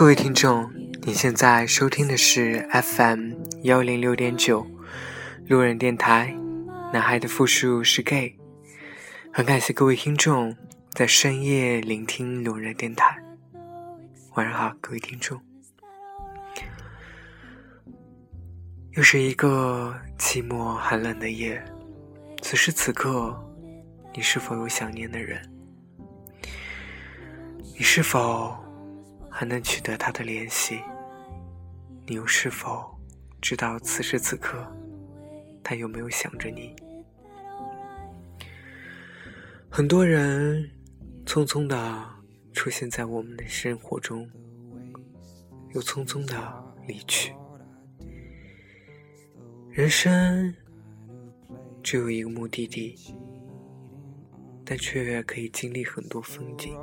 各位听众，你现在收听的是 FM 幺零六点九路人电台，男孩的复数是 gay。很感谢各位听众在深夜聆听路人电台。晚上好，各位听众。又是一个寂寞寒冷的夜，此时此刻，你是否有想念的人？你是否还能取得他的联系？你又是否知道此时此刻他有没有想着你？很多人匆匆的出现在我们的生活中，又匆匆的离去。人生只有一个目的地，但却可以经历很多风景。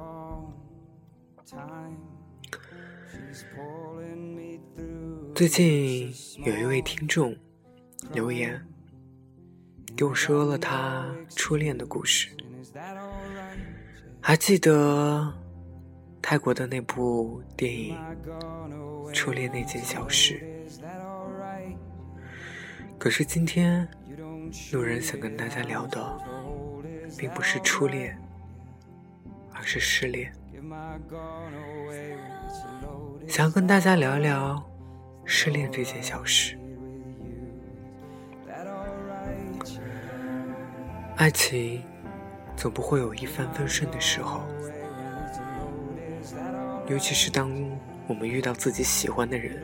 最近有一位听众留言给我说了他初恋的故事，还记得泰国的那部电影《初恋那件小事》。可是今天，路人想跟大家聊的，并不是初恋，而是失恋。想跟大家聊聊失恋这件小事。爱情总不会有一帆风顺的时候，尤其是当我们遇到自己喜欢的人，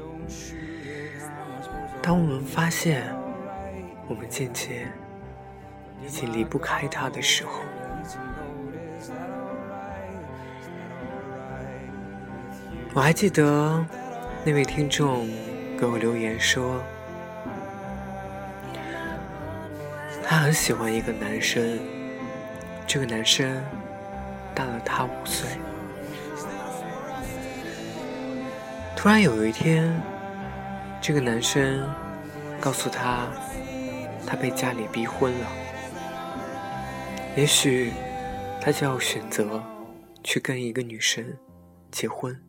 当我们发现我们渐渐已经离不开他的时候。我还记得那位听众给我留言说，他很喜欢一个男生，这个男生大了他五岁。突然有一天，这个男生告诉他，他被家里逼婚了，也许他就要选择去跟一个女生结婚。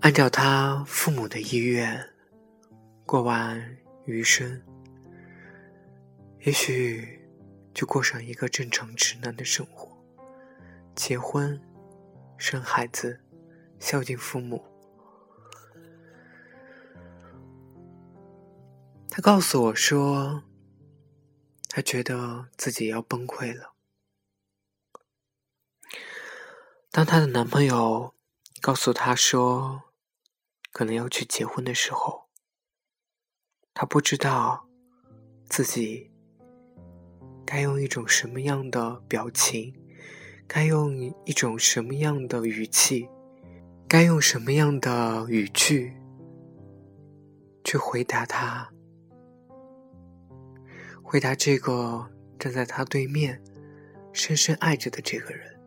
按照他父母的意愿，过完余生，也许就过上一个正常直男的生活，结婚、生孩子、孝敬父母。他告诉我说，他觉得自己要崩溃了。当她的男朋友告诉她说，可能要去结婚的时候，他不知道自己该用一种什么样的表情，该用一种什么样的语气，该用什么样的语句去回答他，回答这个站在他对面、深深爱着的这个人。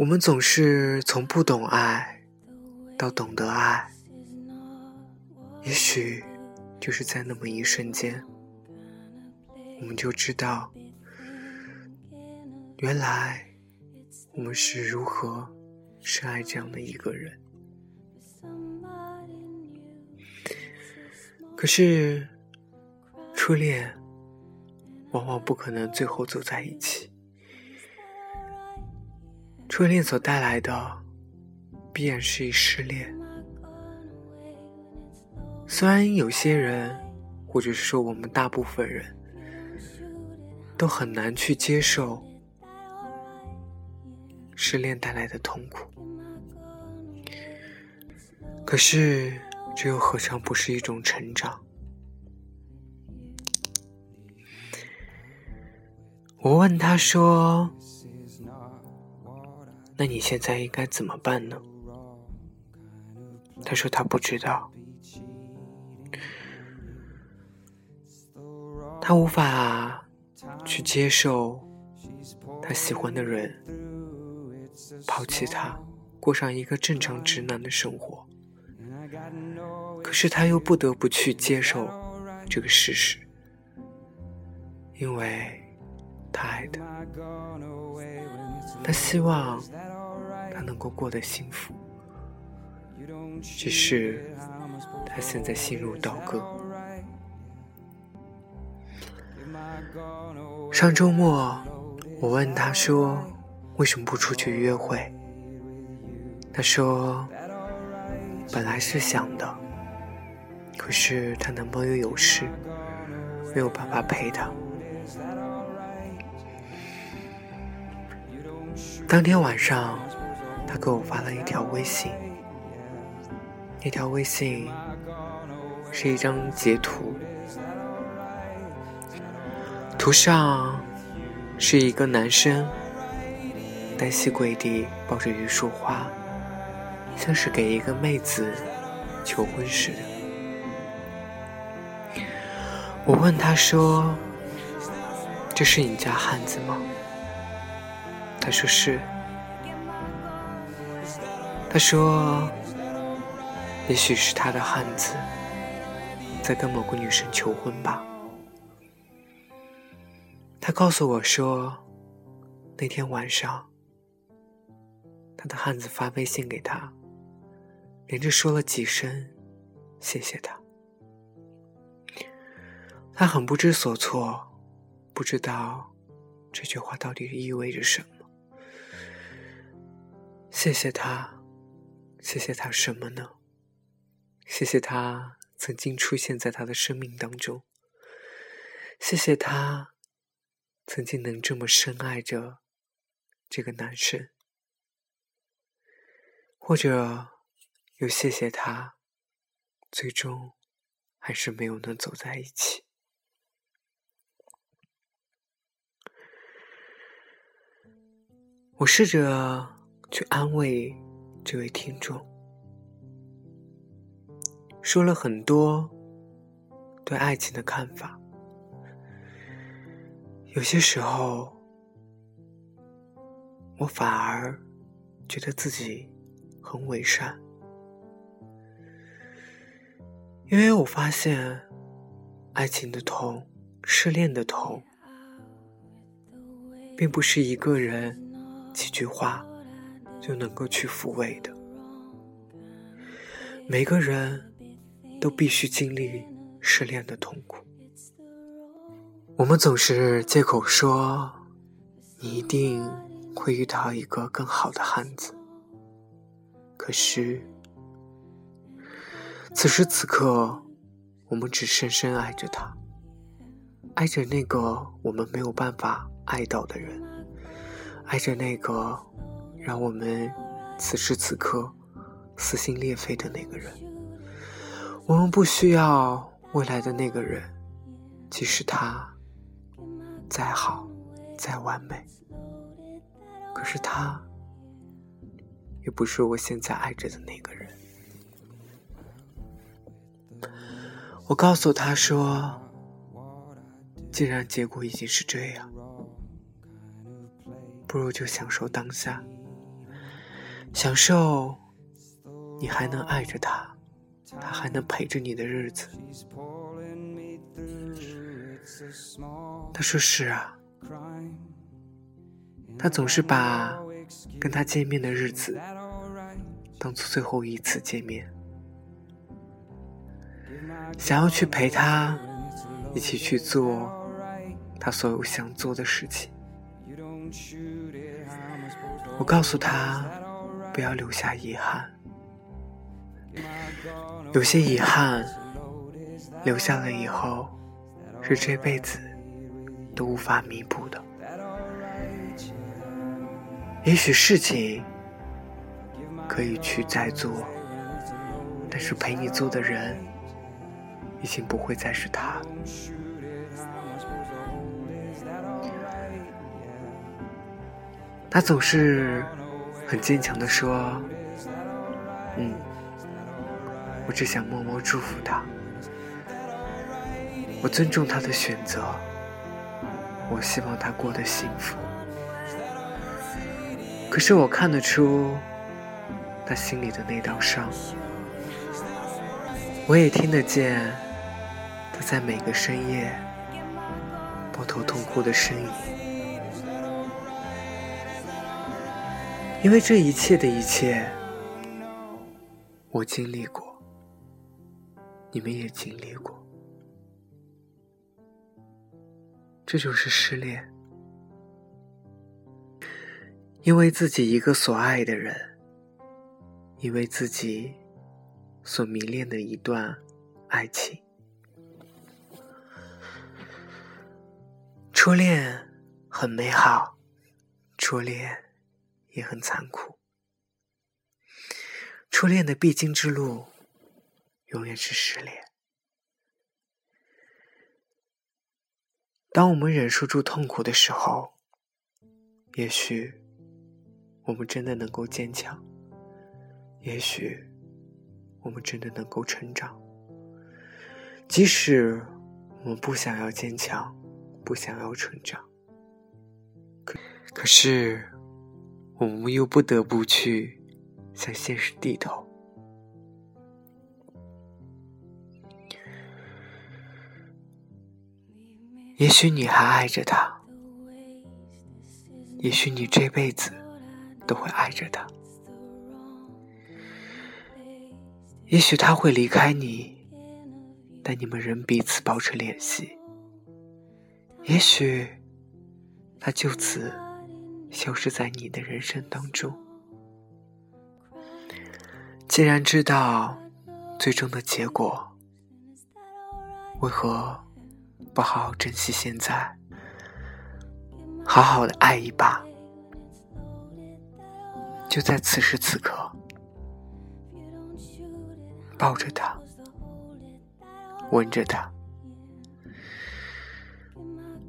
我们总是从不懂爱到懂得爱，也许就是在那么一瞬间，我们就知道，原来我们是如何深爱这样的一个人。可是，初恋往往不可能最后走在一起。初恋所带来的，必然是一失恋。虽然有些人，或者是说我们大部分人，都很难去接受失恋带来的痛苦，可是这又何尝不是一种成长？我问他说。那你现在应该怎么办呢？他说他不知道，他无法去接受他喜欢的人抛弃他，过上一个正常直男的生活。可是他又不得不去接受这个事实，因为他爱他，他希望他能够过得幸福。只是他现在心如刀割。上周末，我问他说：“为什么不出去约会？”他说：“本来是想的，可是她男朋友有事，没有办法陪她。”当天晚上，他给我发了一条微信。那条微信是一张截图，图上是一个男生单膝跪地抱着一束花，像是给一个妹子求婚似的。我问他说：“这是你家汉子吗？”他说是。他说。也许是他的汉子在跟某个女生求婚吧。他告诉我说，那天晚上，他的汉子发微信给他，连着说了几声“谢谢他”。他很不知所措，不知道这句话到底意味着什么。谢谢他，谢谢他什么呢？谢谢他曾经出现在他的生命当中，谢谢他曾经能这么深爱着这个男生，或者又谢谢他最终还是没有能走在一起。我试着去安慰这位听众。说了很多对爱情的看法，有些时候，我反而觉得自己很伪善，因为我发现，爱情的痛、失恋的痛，并不是一个人几句话就能够去抚慰的，每个人。都必须经历失恋的痛苦。我们总是借口说，你一定会遇到一个更好的汉子。可是，此时此刻，我们只深深爱着他，爱着那个我们没有办法爱到的人，爱着那个让我们此时此刻撕心裂肺的那个人。我们不需要未来的那个人，即使他再好、再完美，可是他也不是我现在爱着的那个人。我告诉他说：“既然结果已经是这样，不如就享受当下，享受你还能爱着他。”他还能陪着你的日子，他说是啊，他总是把跟他见面的日子当做最后一次见面，想要去陪他一起去做他所有想做的事情。我告诉他不要留下遗憾。有些遗憾留下了以后，是这辈子都无法弥补的。也许事情可以去再做，但是陪你做的人已经不会再是他。他总是很坚强的说：“嗯。”我只想默默祝福他，我尊重他的选择，我希望他过得幸福。可是我看得出他心里的那道伤，我我也听得见他在每个深夜抱头痛哭的身影，因为这一切的一切，我经历过，你们也经历过，这就是失恋。因为自己一个所爱的人，因为自己所迷恋的一段爱情，初恋很美好，初恋也很残酷，初恋的必经之路永远是失恋。当我们忍受住痛苦的时候，也许。我们真的能够坚强，也许我们真的能够成长。即使我们不想要坚强，不想要成长，可可是我们又不得不去向现实低头。也许你还爱着他，也许你这辈子。都会爱着他。也许他会离开你，但你们仍彼此保持联系。也许他就此消失在你的人生当中。既然知道最终的结果，为何不好好珍惜现在，好好的爱一把？就在此时此刻，抱着他，吻着他，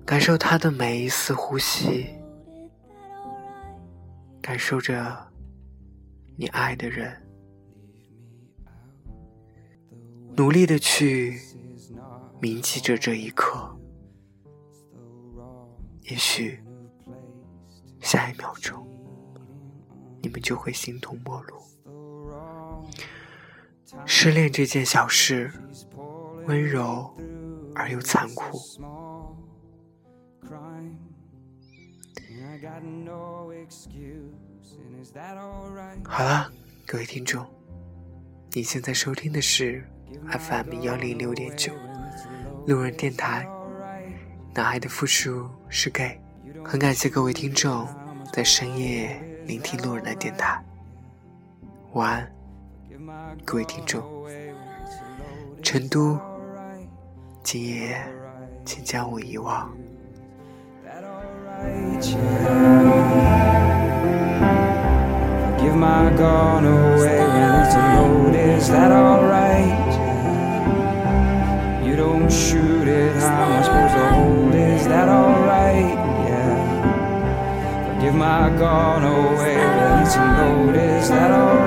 感受他的每一丝呼吸，感受着你爱的人，努力的去铭记着这一刻。也许下一秒钟。你们就会形同陌路。失恋这件小事，温柔而又残酷。好了，各位听众，你现在收听的是 FM 幺零六点九路人电台。男孩的复数是 gay，很感谢各位听众在深夜。聆听路人的电台，晚安，各位听众。成都，今夜请将我遗忘。Give my gun away religion load, is that alright? You don't shoot it, how am I supposed to hold? Is that alright? Yeah. Give my gun away religion load, is that alright?